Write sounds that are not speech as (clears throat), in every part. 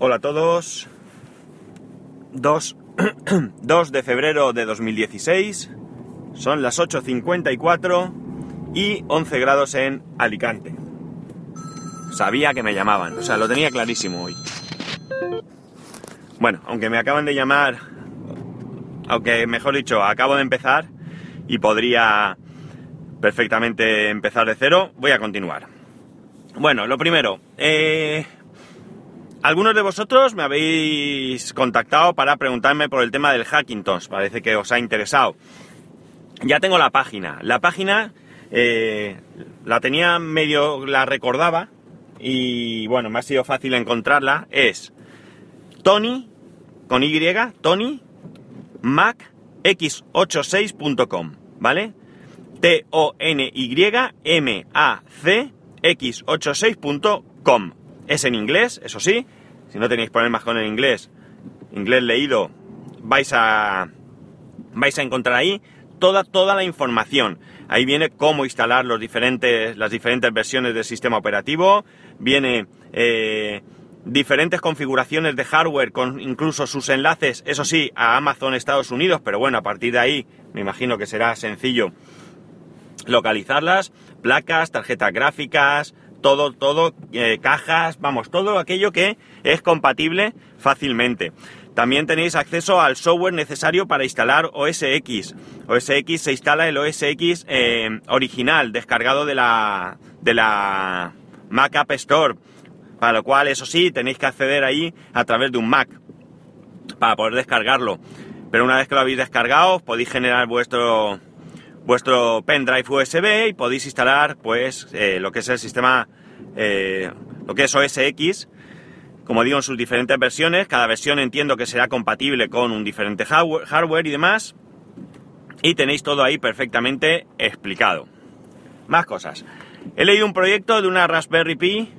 Hola a todos. 2, 2 (clears throat) de febrero de 2016. Son las 8.54 y 11 grados en Alicante. Sabía que me llamaban, o sea, lo tenía clarísimo hoy. Bueno, aunque me acaban de llamar, aunque mejor dicho, acabo de empezar y podría perfectamente empezar de cero, voy a continuar. Bueno, lo primero, eh, algunos de vosotros me habéis contactado para preguntarme por el tema del Hackintosh, parece que os ha interesado. Ya tengo la página, la página eh, la tenía medio, la recordaba y bueno, me ha sido fácil encontrarla, es Tony, con Y, Tony, Mac, x86.com, ¿vale? T-O-N-Y-M-A-C x86.com. Es en inglés, eso sí. Si no tenéis problemas con el inglés, inglés leído, vais a, vais a encontrar ahí toda, toda la información. Ahí viene cómo instalar los diferentes, las diferentes versiones del sistema operativo. Viene eh, diferentes configuraciones de hardware con incluso sus enlaces, eso sí, a Amazon Estados Unidos, pero bueno, a partir de ahí me imagino que será sencillo localizarlas, placas, tarjetas gráficas, todo, todo, eh, cajas, vamos, todo aquello que es compatible fácilmente. También tenéis acceso al software necesario para instalar OS X. OS X se instala el OS X eh, original, descargado de la, de la Mac App Store, para lo cual, eso sí, tenéis que acceder ahí a través de un Mac para poder descargarlo. Pero una vez que lo habéis descargado, podéis generar vuestro, vuestro pendrive USB y podéis instalar pues eh, lo que es el sistema, eh, lo que es OS X, como digo en sus diferentes versiones, cada versión entiendo que será compatible con un diferente hardware y demás, y tenéis todo ahí perfectamente explicado. Más cosas. He leído un proyecto de una Raspberry Pi,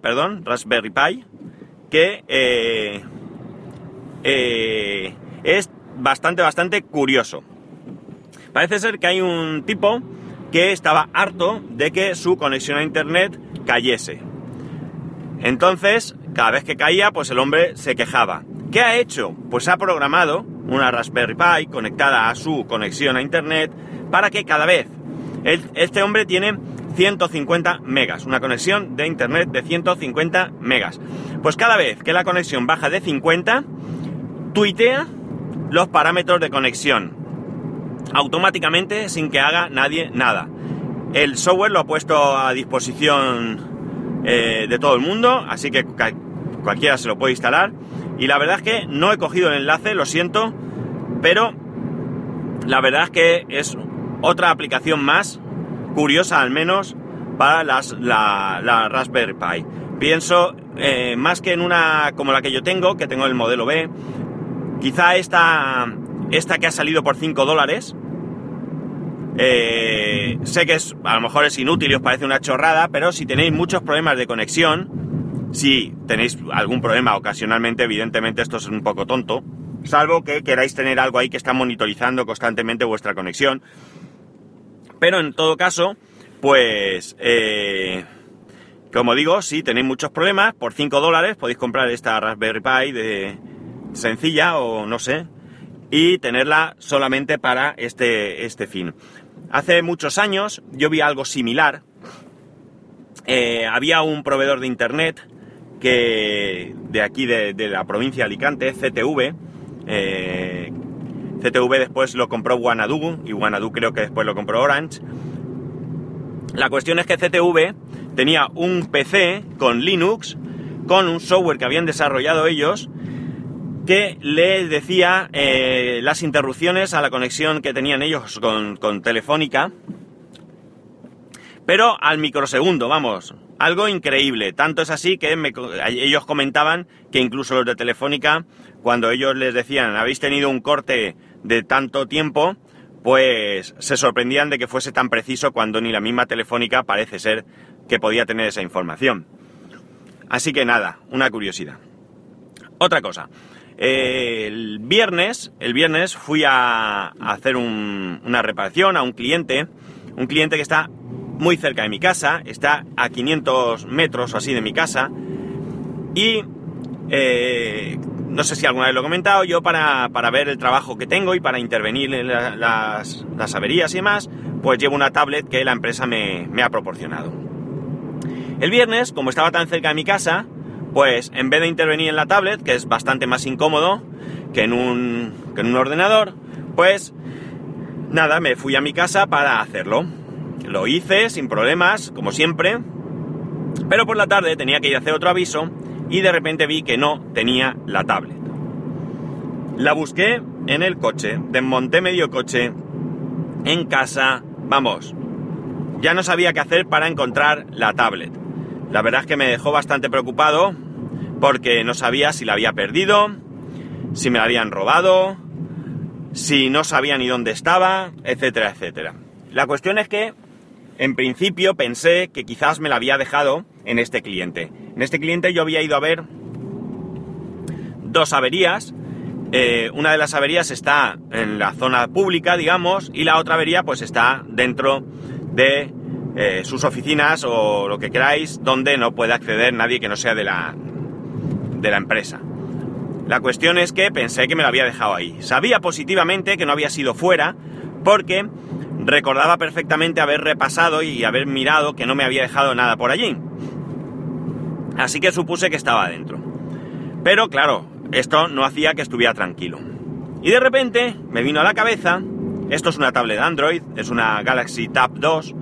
perdón, Raspberry Pi, que eh, es bastante, bastante curioso. Parece ser que hay un tipo que estaba harto de que su conexión a internet cayese. Entonces, cada vez que caía, pues el hombre se quejaba. ¿Qué ha hecho? Pues ha programado una Raspberry Pi conectada a su conexión a internet para que cada vez este hombre tiene 150 megas, una conexión de internet de 150 megas. Pues cada vez que la conexión baja de 50, tuitea los parámetros de conexión automáticamente sin que haga nadie nada. El software lo ha puesto a disposición eh, de todo el mundo, así que cualquiera se lo puede instalar. Y la verdad es que no he cogido el enlace, lo siento, pero la verdad es que es otra aplicación más, curiosa al menos, para las, la, Raspberry Pi. Pienso eh, más que en una como la que yo tengo, que tengo el modelo B, quizá esta, esta que ha salido por 5 dólares, eh, sé que es, a lo mejor es inútil y os parece una chorrada, pero si tenéis muchos problemas de conexión, si tenéis algún problema ocasionalmente, evidentemente esto es un poco tonto, salvo que queráis tener algo ahí que está monitorizando constantemente vuestra conexión. Pero en todo caso, pues, eh, como digo, si tenéis muchos problemas, por 5 dólares podéis comprar esta Raspberry Pi de sencilla o no sé, y tenerla solamente para este, este fin. Hace muchos años yo vi algo similar. Eh, había un proveedor de internet que de aquí de, la provincia de Alicante, CTV. Eh, CTV después lo compró Wanadu y Wanadu creo que después lo compró Orange. La cuestión es que CTV tenía un PC con Linux, con un software que habían desarrollado ellos que les decía eh, las interrupciones a la conexión que tenían ellos con, Telefónica, pero al microsegundo, vamos, algo increíble. Tanto es así que ellos comentaban que incluso los de Telefónica, cuando ellos les decían, habéis tenido un corte de tanto tiempo, pues se sorprendían de que fuese tan preciso cuando ni la misma Telefónica parece ser que podía tener esa información. Así que nada, una curiosidad. Otra cosa, el viernes, el viernes fui a, hacer una reparación a un cliente, un cliente que está muy cerca de mi casa, está a 500 metros o así de mi casa, y eh, no sé si alguna vez lo he comentado, yo para, para ver el trabajo que tengo y para intervenir en la- las, averías y demás, pues llevo una tablet que la empresa me ha proporcionado. El viernes, como estaba tan cerca de mi casa, pues en vez de intervenir en la tablet, que es bastante más incómodo que en un, que en un ordenador, pues nada, me fui a mi casa para hacerlo. Lo hice sin problemas, como siempre, pero por la tarde tenía que ir a hacer otro aviso y de repente vi que no tenía la tablet. La busqué en el coche, desmonté medio coche, en casa, vamos, ya no sabía qué hacer para encontrar la tablet. La verdad es que me dejó bastante preocupado porque no sabía si la había perdido, si me la habían robado, si no sabía ni dónde estaba, etcétera, etcétera. La cuestión es que, en principio, pensé que quizás me la había dejado en este cliente. En este cliente yo había ido a ver dos averías. Eh, una de las averías está en la zona pública, digamos, y la otra avería pues está dentro de eh, sus oficinas o lo que queráis, donde no puede acceder nadie que no sea de la, de la empresa. La cuestión es que pensé que me lo había dejado ahí. Sabía positivamente que no había sido fuera porque recordaba perfectamente haber repasado y haber mirado que no me había dejado nada por allí. Así que supuse que estaba adentro. Pero claro, esto no hacía que estuviera tranquilo. Y de repente me vino a la cabeza, esto es una tablet de Android, es una Galaxy Tab 2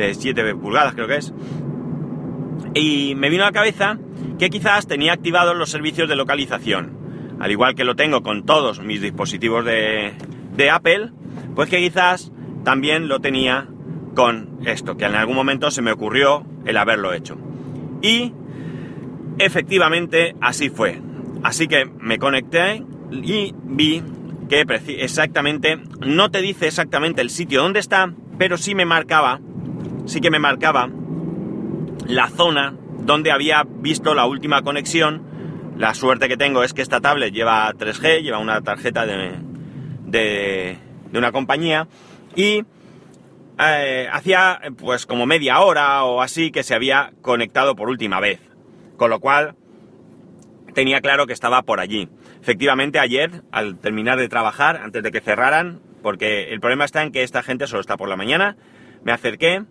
de 7 pulgadas creo que es, y me vino a la cabeza que quizás tenía activados los servicios de localización, al igual que lo tengo con todos mis dispositivos de, de Apple, pues que quizás también lo tenía con esto, que en algún momento se me ocurrió el haberlo hecho. Y efectivamente así fue. Así que me conecté y vi que exactamente, no te dice exactamente el sitio donde está, pero sí me marcaba, sí que me marcaba la zona donde había visto la última conexión. La suerte que tengo es que esta tablet lleva 3G, lleva una tarjeta de, de, una compañía y eh, hacía pues como media hora o así que se había conectado por última vez. Con lo cual tenía claro que estaba por allí. Efectivamente, ayer, al terminar de trabajar, antes de que cerraran, porque el problema está en que esta gente solo está por la mañana, me acerqué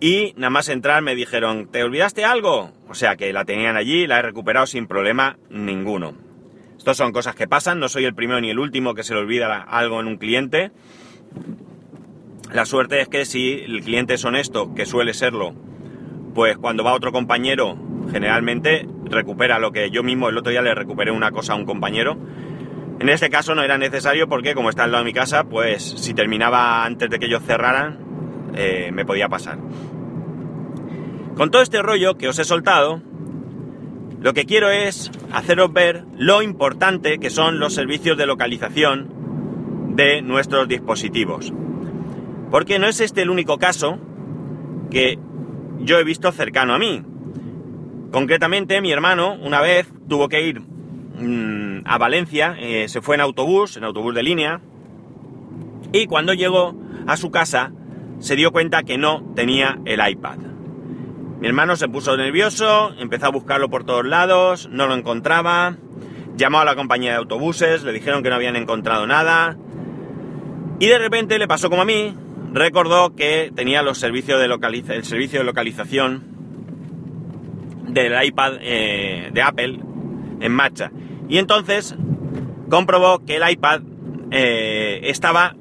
y nada más entrar me dijeron, ¿te olvidaste algo? O sea que la tenían allí, la he recuperado sin problema ninguno. Estas son cosas que pasan, no soy el primero ni el último que se le olvida algo en un cliente. La suerte es que si el cliente es honesto, que suele serlo, pues cuando va otro compañero, generalmente recupera lo que yo mismo el otro día le recuperé una cosa a un compañero. En este caso no era necesario porque como está al lado de mi casa, pues si terminaba antes de que ellos cerraran, eh, me podía pasar. Con todo este rollo que os he soltado, lo que quiero es haceros ver lo importante que son los servicios de localización de nuestros dispositivos. Porque no es este el único caso que yo he visto cercano a mí. Concretamente, mi hermano una vez tuvo que ir mmm, a Valencia, eh, se fue en autobús, en autobús de línea, y cuando llegó a su casa se dio cuenta que no tenía el iPad. Mi hermano se puso nervioso, empezó a buscarlo por todos lados, no lo encontraba, llamó a la compañía de autobuses, le dijeron que no habían encontrado nada, y de repente le pasó como a mí, recordó que tenía los servicios de el servicio de localización del iPad eh, de Apple en marcha. Y entonces comprobó que el iPad eh, estaba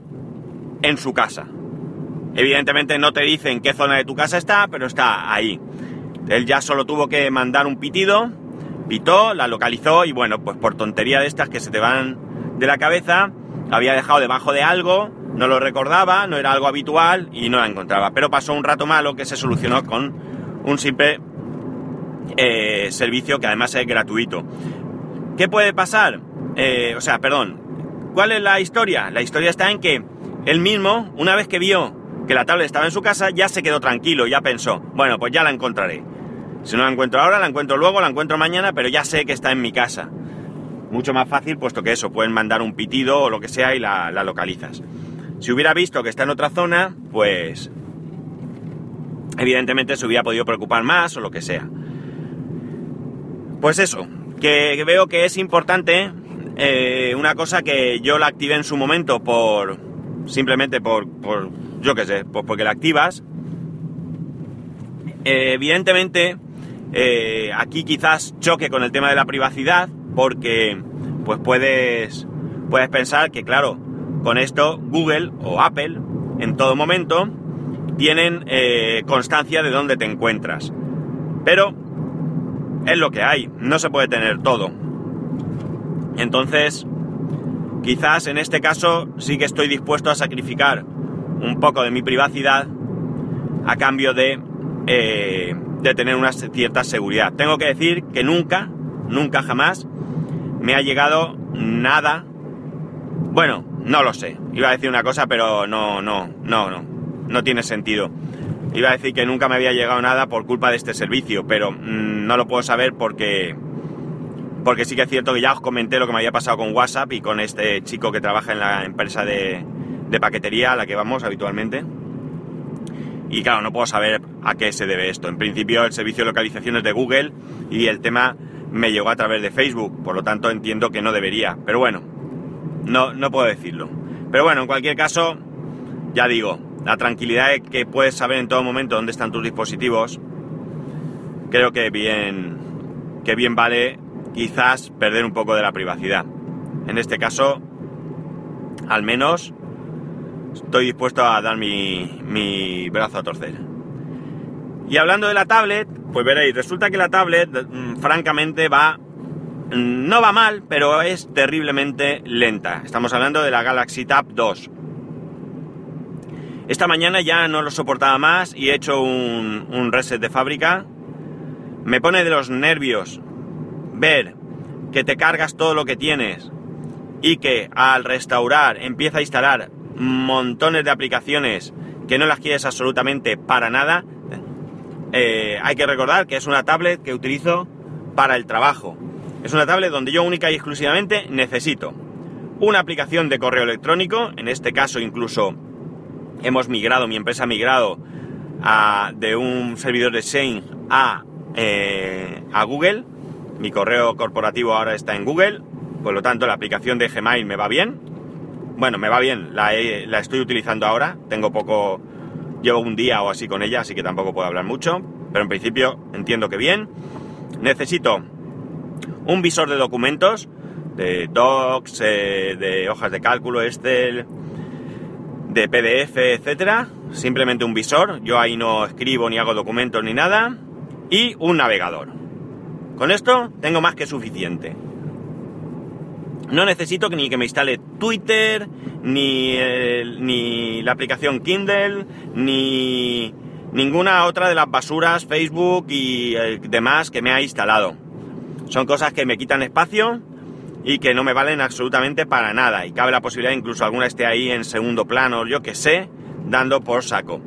en su casa. Evidentemente no te dice en qué zona de tu casa está, pero está ahí. Él ya solo tuvo que mandar un pitido, pitó, la localizó y bueno, pues por tontería de estas que se te van de la cabeza, había dejado debajo de algo, no lo recordaba, no era algo habitual y no la encontraba. Pero pasó un rato malo que se solucionó con un simple eh, servicio que además es gratuito. ¿Qué puede pasar? Eh, o sea, perdón, ¿cuál es la historia? La historia está en que él mismo, una vez que vio que la tablet estaba en su casa, ya se quedó tranquilo, ya pensó, bueno, pues ya la encontraré. Si no la encuentro ahora, la encuentro luego, la encuentro mañana, pero ya sé que está en mi casa. Mucho más fácil, puesto que eso, pueden mandar un pitido o lo que sea y la, localizas. Si hubiera visto que está en otra zona, pues evidentemente se hubiera podido preocupar más o lo que sea. Pues eso, Que, veo que es importante eh, una cosa que yo la activé en su momento por simplemente por, por yo qué sé, pues porque la activas. Eh, evidentemente, eh, aquí quizás choque con el tema de la privacidad, porque pues puedes, puedes pensar que, claro, con esto Google o Apple en todo momento tienen eh, constancia de dónde te encuentras. Pero es lo que hay, no se puede tener todo. Entonces, quizás en este caso sí que estoy dispuesto a sacrificar un poco de mi privacidad a cambio de, eh, de tener una cierta seguridad. Tengo que decir que nunca, nunca jamás me ha llegado nada. Bueno, no lo sé. Iba a decir una cosa, pero no, no, no, no. No tiene sentido. Iba a decir que nunca me había llegado nada por culpa de este servicio, pero mm, no lo puedo saber porque porque sí que es cierto que ya os comenté lo que me había pasado con WhatsApp y con este chico que trabaja en la empresa de, de paquetería a la que vamos habitualmente. Y claro, no puedo saber a qué se debe esto. En principio el servicio de localización es de Google y el tema me llegó a través de Facebook, por lo tanto entiendo que no debería. Pero bueno, no, no puedo decirlo. Pero bueno, en cualquier caso, ya digo, la tranquilidad de que puedes saber en todo momento dónde están tus dispositivos, creo que bien, que bien vale quizás perder un poco de la privacidad. En este caso, al menos estoy dispuesto a dar mi, brazo a torcer. Y hablando de la tablet, pues veréis, resulta que la tablet, mm, francamente, va. Mm, no va mal, pero es terriblemente lenta. Estamos hablando de la Galaxy Tab 2. Esta mañana ya no lo soportaba más y he hecho un, un reset de fábrica. Me pone de los nervios ver que te cargas todo lo que tienes y que al restaurar empieza a instalar montones de aplicaciones que no las quieres absolutamente para nada. Eh, hay que recordar que es una tablet que utilizo para el trabajo. Es una tablet donde yo única y exclusivamente necesito una aplicación de correo electrónico, en este caso incluso hemos migrado, mi empresa ha migrado de un servidor de Shane a, eh, a Google, mi correo corporativo ahora está en Google, por lo tanto la aplicación de Gmail me va bien, bueno, me va bien, la, estoy utilizando ahora, tengo poco, llevo un día o así con ella, así que tampoco puedo hablar mucho, pero en principio entiendo que bien. Necesito un visor de documentos, de docs, eh, de hojas de cálculo, Excel, de PDF, etcétera. Simplemente un visor, yo ahí no escribo ni hago documentos ni nada. Y un navegador. Con esto tengo más que suficiente. No necesito ni que me instale Twitter, ni, ni la aplicación Kindle, ni ninguna otra de las basuras, Facebook y eh, demás que me ha instalado. Son cosas que me quitan espacio y que no me valen absolutamente para nada. Y cabe la posibilidad incluso alguna esté ahí en segundo plano, yo que sé, dando por saco.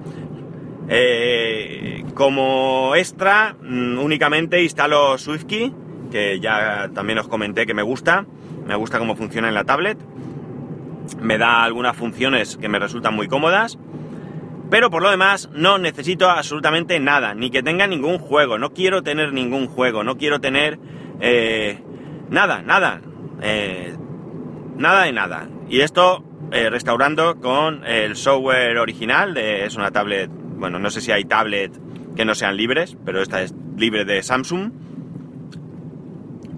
Eh, como extra, mm, únicamente instalo SwiftKey, que ya también os comenté que me gusta me gusta cómo funciona en la tablet, me da algunas funciones que me resultan muy cómodas, pero por lo demás no necesito absolutamente nada, ni que tenga ningún juego, no quiero tener ningún juego, no quiero tener eh, nada, nada, eh, nada de nada. Y esto eh, restaurando con el software original, es una tablet, bueno, no sé si hay tablet que no sean libres, pero esta es libre de Samsung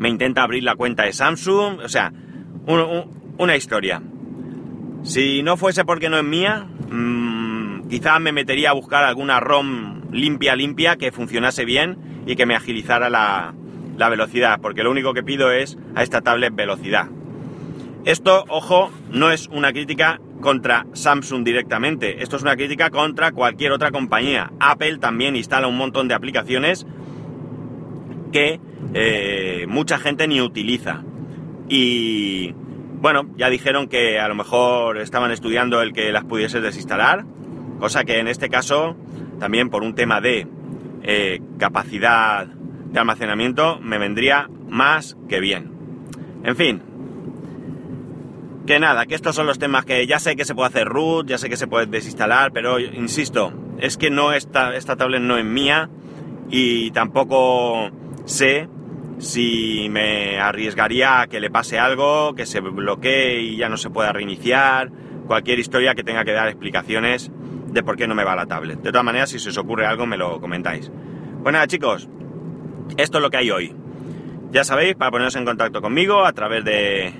me intenta abrir la cuenta de Samsung, o sea, una historia. Si no fuese porque no es mía, mm, quizás me metería a buscar alguna ROM limpia, limpia, que funcionase bien y que me agilizara la, la velocidad, porque lo único que pido es a esta tablet velocidad. Esto, ojo, no es una crítica contra Samsung directamente, esto es una crítica contra cualquier otra compañía. Apple también instala un montón de aplicaciones que eh, mucha gente ni utiliza. Y bueno, ya dijeron que a lo mejor estaban estudiando el que las pudiese desinstalar, cosa que en este caso, también por un tema de eh, capacidad de almacenamiento, me vendría más que bien. En fin, que nada, que estos son los temas que ya sé que se puede hacer root, ya sé que se puede desinstalar, pero insisto, es que no esta, esta tablet no es mía y tampoco sé si me arriesgaría a que le pase algo, que se bloquee y ya no se pueda reiniciar, cualquier historia que tenga que dar explicaciones de por qué no me va la tablet. De todas maneras, si se os ocurre algo, me lo comentáis. Pues nada, chicos, esto es lo que hay hoy. Ya sabéis, para poneros en contacto conmigo a través de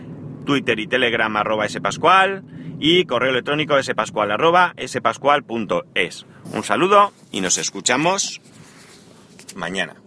Twitter y Telegram arroba spascual y correo electrónico spascual arroba spascual.es. Un saludo y nos escuchamos mañana.